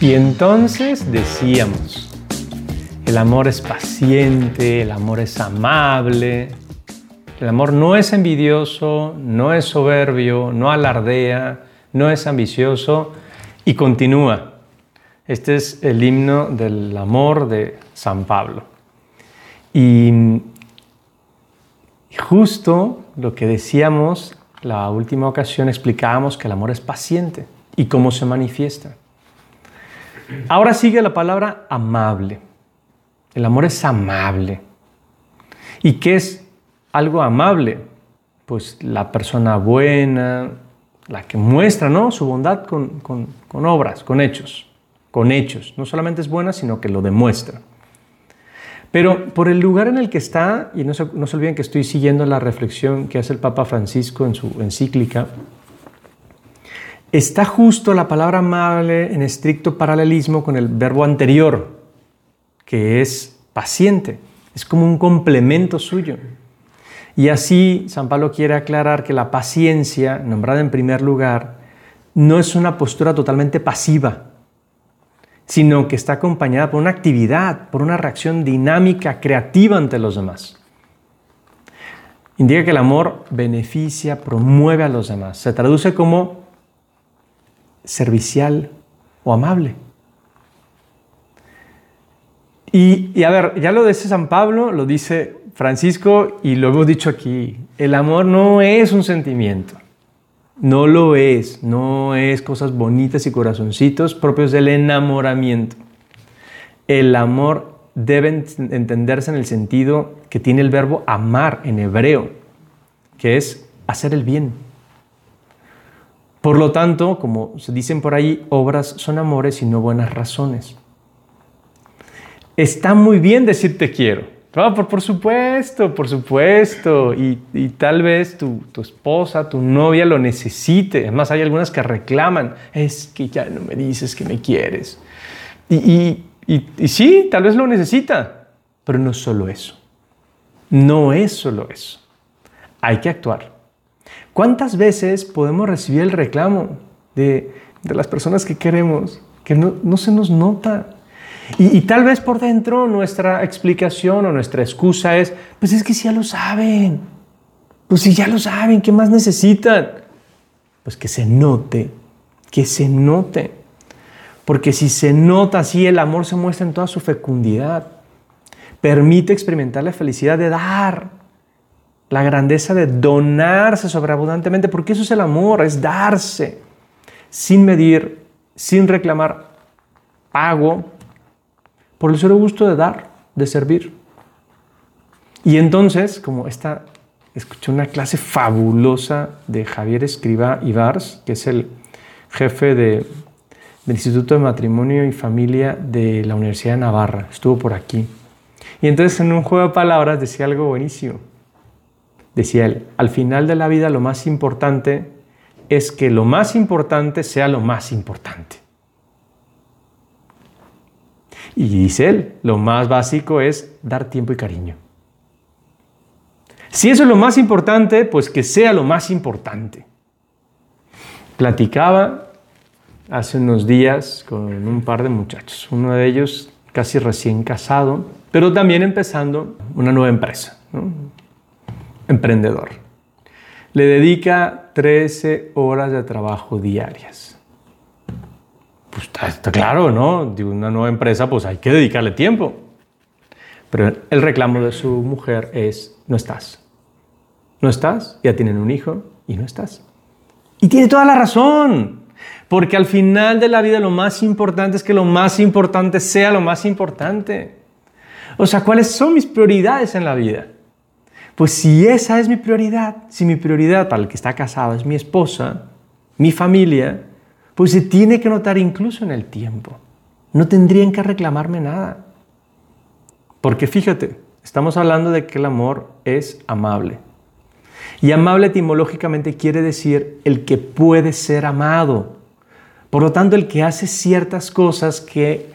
Y entonces decíamos, el amor es paciente, el amor es amable, el amor no es envidioso, no es soberbio, no alardea, no es ambicioso y continúa. Este es el himno del amor de San Pablo. Y justo lo que decíamos la última ocasión explicábamos que el amor es paciente y cómo se manifiesta. Ahora sigue la palabra amable. El amor es amable. ¿Y qué es algo amable? Pues la persona buena, la que muestra ¿no? su bondad con, con obras, con hechos, con hechos. No solamente es buena, sino que lo demuestra. Pero por el lugar en el que está, y no se, no se, olviden que estoy siguiendo la reflexión que hace el Papa Francisco en su encíclica, está justo la palabra amable en estricto paralelismo con el verbo anterior, que es paciente. Es como un complemento suyo. Y así San Pablo quiere aclarar que la paciencia, nombrada en primer lugar, no es una postura totalmente pasiva, sino que está acompañada por una actividad, por una reacción dinámica, creativa ante los demás. Indica que el amor beneficia, promueve a los demás. Se traduce como servicial o amable. Y, a ver, ya lo dice San Pablo, lo dice Francisco y lo hemos dicho aquí. El amor no es un sentimiento. No lo es, no es cosas bonitas y corazoncitos propios del enamoramiento. El amor debe entenderse en el sentido que tiene el verbo amar en hebreo, que es hacer el bien. Por lo tanto, como se dicen por ahí, obras son amores y no buenas razones. Está muy bien decir te quiero, por, supuesto, por supuesto. Y, tal vez tu, esposa, tu novia lo necesite. Además, hay algunas que reclaman, es que ya no me dices que me quieres. Y, y sí, tal vez lo necesita, pero no solo eso. No es solo eso. Hay que actuar. ¿Cuántas veces podemos recibir el reclamo de, las personas que queremos que no, no se nos nota? Y, tal vez por dentro nuestra explicación o nuestra excusa es, pues es que si ya lo saben, pues si ya lo saben, ¿qué más necesitan? Pues que se note, que se note. Porque si se nota así, el amor se muestra en toda su fecundidad. Permite experimentar la felicidad de dar, la grandeza de donarse sobreabundantemente, porque eso es el amor, es darse, sin medir, sin reclamar pago, por el solo gusto de dar, de servir. Y entonces, como esta, escuché una clase fabulosa de Javier Escriba Ibars, que es el jefe de, del Instituto de Matrimonio y Familia de la Universidad de Navarra, estuvo por aquí. Y entonces en un juego de palabras decía algo buenísimo. Decía él, al final de la vida lo más importante es que lo más importante sea lo más importante. Y dice él, lo más básico es dar tiempo y cariño. Si eso es lo más importante, pues que sea lo más importante. Platicaba hace unos días con un par de muchachos, uno de ellos casi recién casado, pero también empezando una nueva empresa, emprendedor. Le dedica 13 horas de trabajo diarias pues está, claro, ¿no? De una nueva empresa, pues hay que dedicarle tiempo. Pero el reclamo de su mujer es, no estás. No estás, ya tienen un hijo y no estás. Y tiene toda la razón. Porque al final de la vida lo más importante es que lo más importante sea lo más importante. O sea, ¿cuáles son mis prioridades en la vida? Pues si esa es mi prioridad, si mi prioridad para el que está casado es mi esposa, mi familia, pues se tiene que notar incluso en el tiempo. No tendrían que reclamarme nada. Porque fíjate, estamos hablando de que el amor es amable. Y amable etimológicamente quiere decir el que puede ser amado. Por lo tanto, el que hace ciertas cosas que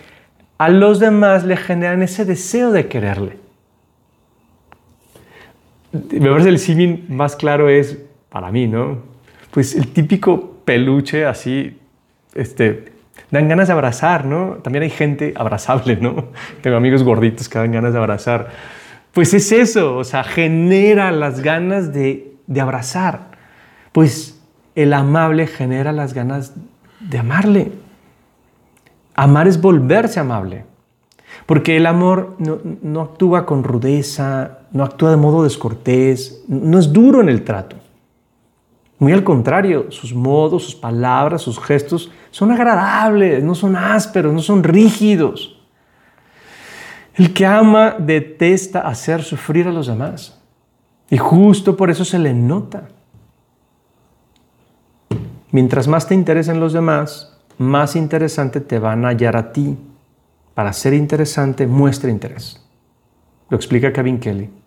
a los demás le generan ese deseo de quererle. Me parece el símil más claro es, para mí, ¿no? Pues el típico peluche así este, Dan ganas de abrazar, ¿no? También hay gente abrazable, ¿no? Tengo amigos gorditos que dan ganas de abrazar. Pues es eso, o sea, genera las ganas de, de abrazar. Pues el amable genera las ganas de amarle. Amar es volverse amable. Porque el amor no, actúa con rudeza, no actúa de modo descortés, no es duro en el trato. Muy al contrario, sus modos, sus palabras, sus gestos son agradables, no son ásperos, no son rígidos. El que ama detesta hacer sufrir a los demás. Y justo por eso se le nota. Mientras más te interesen los demás, más interesante te van a hallar a ti. Para ser interesante, muestra interés. Lo explica Kevin Kelly.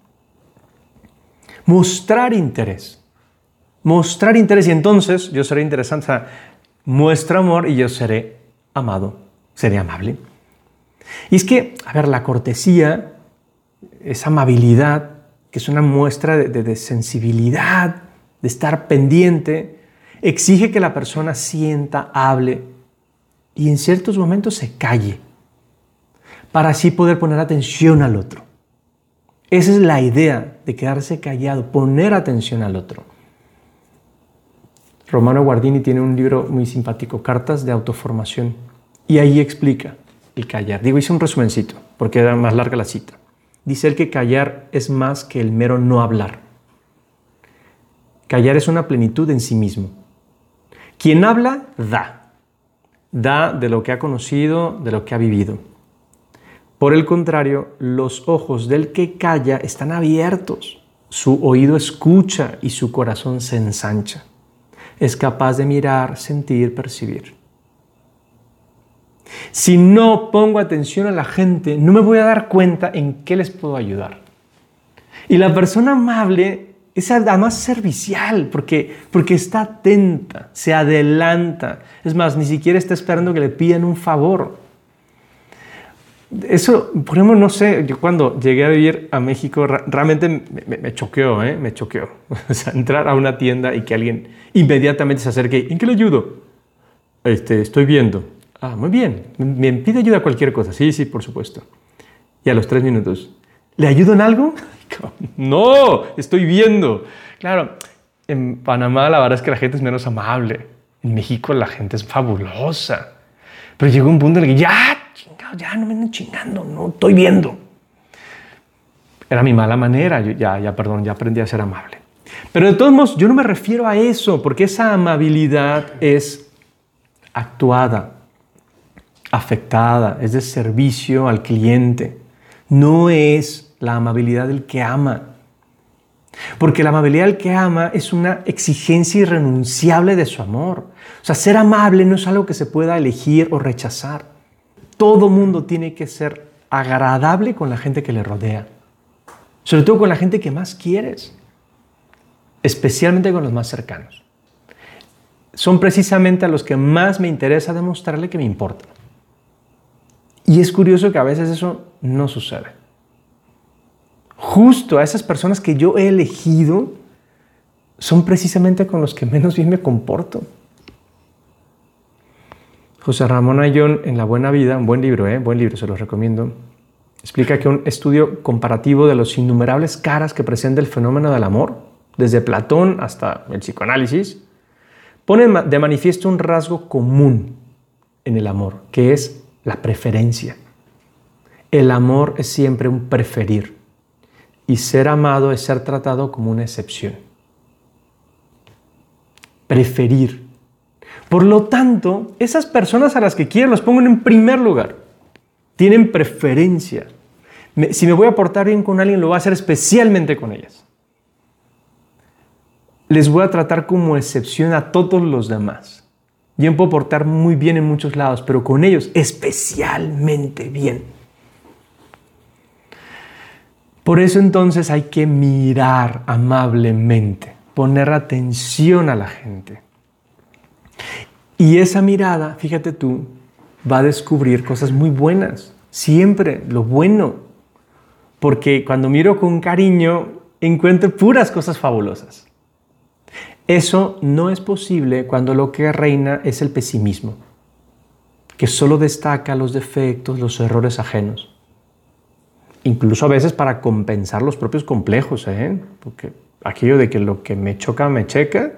Mostrar interés. Mostrar interés y entonces yo seré interesante. O sea, muestra amor y yo seré amado, seré amable. Y es que, a ver, la cortesía, esa amabilidad, que es una muestra de, de sensibilidad, de estar pendiente, exige que la persona sienta, hable y en ciertos momentos se calle para así poder poner atención al otro. Esa es la idea de quedarse callado, poner atención al otro. Romano Guardini tiene un libro muy simpático, Cartas de Autoformación, y ahí explica el callar. Digo, hice un resumencito, porque era más larga la cita. Dice él que callar es más que el mero no hablar. Callar es una plenitud en sí mismo. Quien habla, da. Da de lo que ha conocido, de lo que ha vivido. Por el contrario, los ojos del que calla están abiertos, su oído escucha y su corazón se ensancha. Es capaz de mirar, sentir, percibir. Si no pongo atención a la gente, no me voy a dar cuenta en qué les puedo ayudar. Y la persona amable es además servicial porque, porque está atenta, se adelanta. Es más, ni siquiera está esperando que le pidan un favor. Eso, por ejemplo, no sé, yo cuando llegué a vivir a México realmente me, me choqueó, ¿eh? me choqueó. O sea, entrar a una tienda y que alguien inmediatamente se acerque, ¿en qué le ayudo? Este, estoy viendo. Ah, muy bien, me pide ayuda a cualquier cosa. Sí, sí, por supuesto. Y a los tres minutos, ¿le ayudo en algo? No, estoy viendo. Claro, en Panamá la verdad es que la gente es menos amable. En México la gente es fabulosa. Pero llegó un punto en el que ya ya no me anden chingando, no estoy viendo. Era mi mala manera, ya, ya, perdón, ya aprendí a ser amable. Pero de todos modos, yo no me refiero a eso, porque esa amabilidad es actuada, afectada, es de servicio al cliente. No es la amabilidad del que ama. Porque la amabilidad del que ama es una exigencia irrenunciable de su amor. O sea, ser amable no es algo que se pueda elegir o rechazar. Todo mundo tiene que ser agradable con la gente que le rodea. Sobre todo con la gente que más quieres. Especialmente con los más cercanos. Son precisamente a los que más me interesa demostrarle que me importan. Y es curioso que a veces eso no sucede. Justo a esas personas que yo he elegido son precisamente con los que menos bien me comporto. José Ramón Ayón en La Buena Vida, un buen libro, ¿eh? buen libro, se los recomiendo, explica que un estudio comparativo de los innumerables caras que presenta el fenómeno del amor, desde Platón hasta el psicoanálisis, pone de manifiesto un rasgo común en el amor, que es la preferencia. El amor es siempre un preferir y ser amado es ser tratado como una excepción. Preferir por lo tanto, esas personas a las que quiero las pongo en primer lugar. Tienen preferencia. si me voy a portar bien con alguien, lo voy a hacer especialmente con ellas. Les voy a tratar como excepción a todos los demás. Yo me puedo portar muy bien en muchos lados, pero con ellos especialmente bien. Por eso entonces hay que mirar amablemente, poner atención a la gente. Y esa mirada, fíjate tú, va a descubrir cosas muy buenas, siempre lo bueno. Porque cuando miro con cariño, encuentro puras cosas fabulosas. Eso no es posible cuando lo que reina es el pesimismo. que solo destaca los defectos, los errores ajenos. Incluso a veces para compensar los propios complejos, ¿eh? porque aquello de que lo que me choca me checa,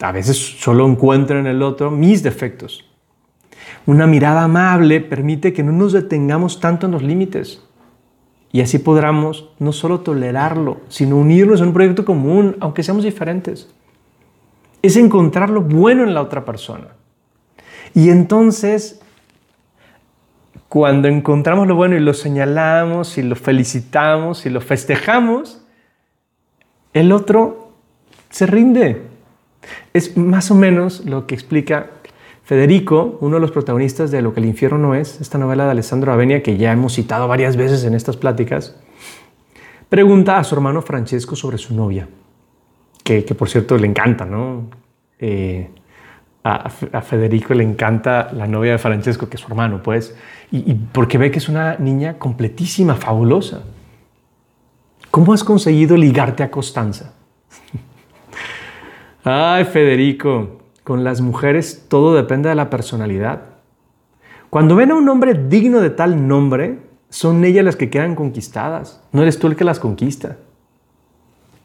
a veces solo encuentro en el otro mis defectos. Una mirada amable permite que no nos detengamos tanto en los límites y así podamos no solo tolerarlo, sino unirnos en un proyecto común, aunque seamos diferentes. Es encontrar lo bueno en la otra persona. Y entonces, cuando encontramos lo bueno y lo señalamos y lo felicitamos y lo festejamos, el otro se rinde. Es más o menos lo que explica Federico, uno de los protagonistas de Lo que el infierno no es, esta novela de Alessandro Avenia que ya hemos citado varias veces en estas pláticas, pregunta a su hermano Francesco sobre su novia, que, por cierto le encanta, ¿no? Eh, a, Federico le encanta la novia de Francesco, que es su hermano, pues, y, porque ve que es una niña completísima, fabulosa. ¿Cómo has conseguido ligarte a Constanza? Ay, Federico, con las mujeres todo depende de la personalidad. Cuando ven a un hombre digno de tal nombre, son ellas las que quedan conquistadas. No eres tú el que las conquista.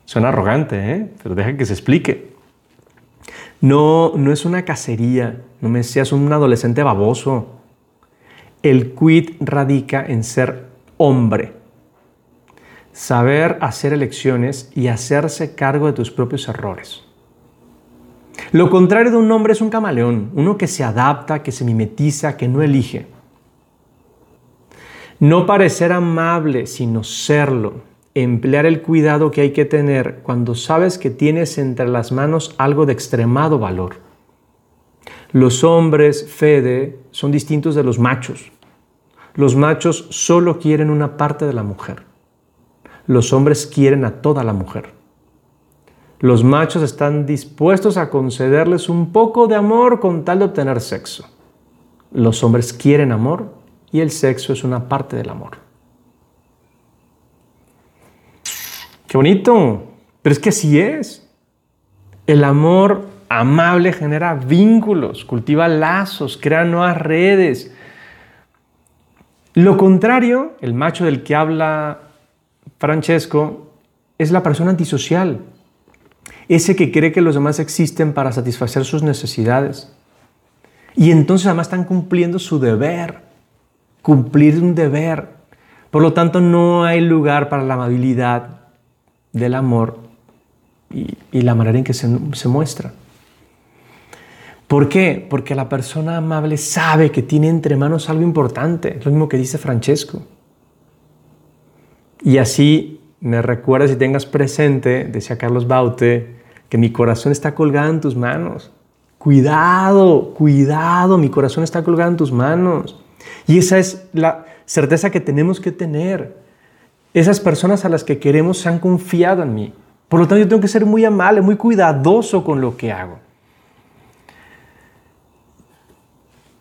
Suena arrogante, ¿eh? pero deja que se explique. No, no es una cacería, no me seas un adolescente baboso. El quid radica en ser hombre. Saber hacer elecciones y hacerse cargo de tus propios errores. Lo contrario de un hombre es un camaleón, uno que se adapta, que se mimetiza, que no elige. No parecer amable, sino serlo. Emplear el cuidado que hay que tener cuando sabes que tienes entre las manos algo de extremado valor. Los hombres, Fede, son distintos de los machos. Los machos solo quieren una parte de la mujer. Los hombres quieren a toda la mujer. Los machos están dispuestos a concederles un poco de amor con tal de obtener sexo. Los hombres quieren amor y el sexo es una parte del amor. Qué bonito, pero es que así es. El amor amable genera vínculos, cultiva lazos, crea nuevas redes. Lo contrario, el macho del que habla Francesco, es la persona antisocial, ese que cree que los demás existen para satisfacer sus necesidades. Y entonces además están cumpliendo su deber, cumplir un deber. Por lo tanto, no hay lugar para la amabilidad del amor y, la manera en que se, se muestra. ¿Por qué? Porque la persona amable sabe que tiene entre manos algo importante, lo mismo que dice Francesco. Y así me recuerdas y tengas presente, decía Carlos Baute, que mi corazón está colgado en tus manos. Cuidado, cuidado, mi corazón está colgado en tus manos. Y esa es la certeza que tenemos que tener. Esas personas a las que queremos se han confiado en mí. Por lo tanto, yo tengo que ser muy amable, muy cuidadoso con lo que hago.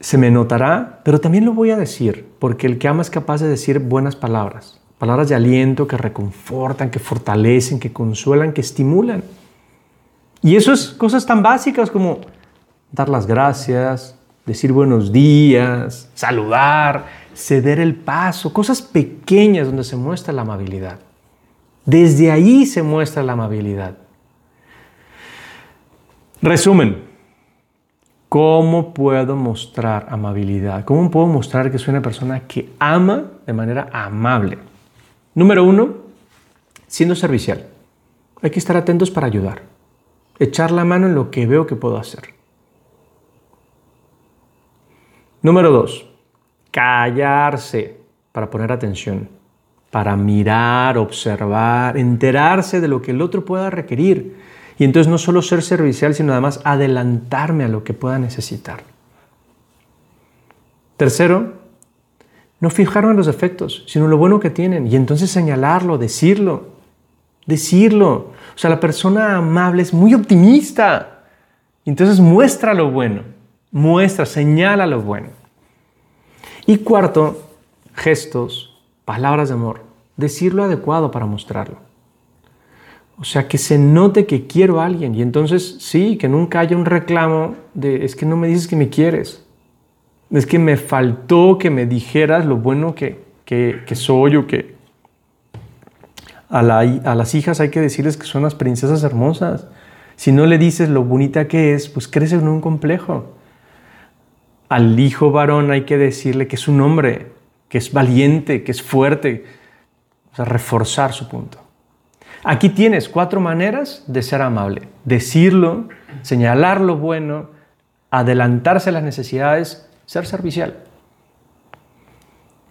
Se me notará, pero también lo voy a decir, porque el que ama es capaz de decir buenas palabras, palabras de aliento que reconfortan, que fortalecen, que consuelan, que estimulan. Y eso es cosas tan básicas como dar las gracias, decir buenos días, saludar, ceder el paso, cosas pequeñas donde se muestra la amabilidad. Desde ahí se muestra la amabilidad. Resumen, ¿cómo puedo mostrar amabilidad? ¿Cómo puedo mostrar que soy una persona que ama de manera amable? Número uno, siendo servicial. Hay que estar atentos para ayudar echar la mano en lo que veo que puedo hacer. Número dos, callarse para poner atención, para mirar, observar, enterarse de lo que el otro pueda requerir. Y entonces no solo ser servicial, sino además adelantarme a lo que pueda necesitar. Tercero, no fijarme en los defectos, sino lo bueno que tienen. Y entonces señalarlo, decirlo, decirlo. O sea, la persona amable es muy optimista. Entonces muestra lo bueno, muestra, señala lo bueno. Y cuarto, gestos, palabras de amor, decir lo adecuado para mostrarlo. O sea, que se note que quiero a alguien y entonces sí, que nunca haya un reclamo de es que no me dices que me quieres. Es que me faltó que me dijeras lo bueno que, soy o que a, a las hijas hay que decirles que son las princesas hermosas. Si no le dices lo bonita que es, pues crece en un complejo. Al hijo varón hay que decirle que es un hombre, que es valiente, que es fuerte. O sea, reforzar su punto. Aquí tienes cuatro maneras de ser amable. Decirlo, señalar lo bueno, adelantarse a las necesidades, ser servicial.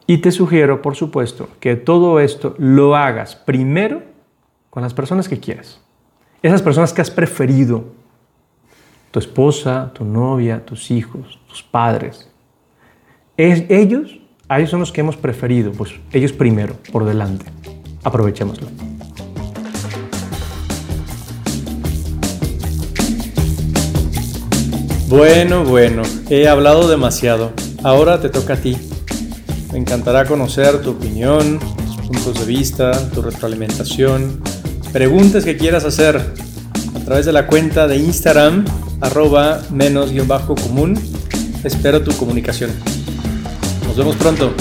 Y te sugiero, por supuesto, que todo esto lo hagas primero con las personas que quieres. Esas personas que has preferido, tu esposa, tu novia, tus hijos, tus padres. Es, ellos, a ellos son los que hemos preferido, pues ellos primero, por delante. Aprovechémoslo. Bueno, bueno, he hablado demasiado. Ahora te toca a ti. Me encantará conocer tu opinión, tus puntos de vista, tu retroalimentación preguntas que quieras hacer a través de la cuenta de Instagram arroba menos-común. Espero tu comunicación. Nos vemos pronto.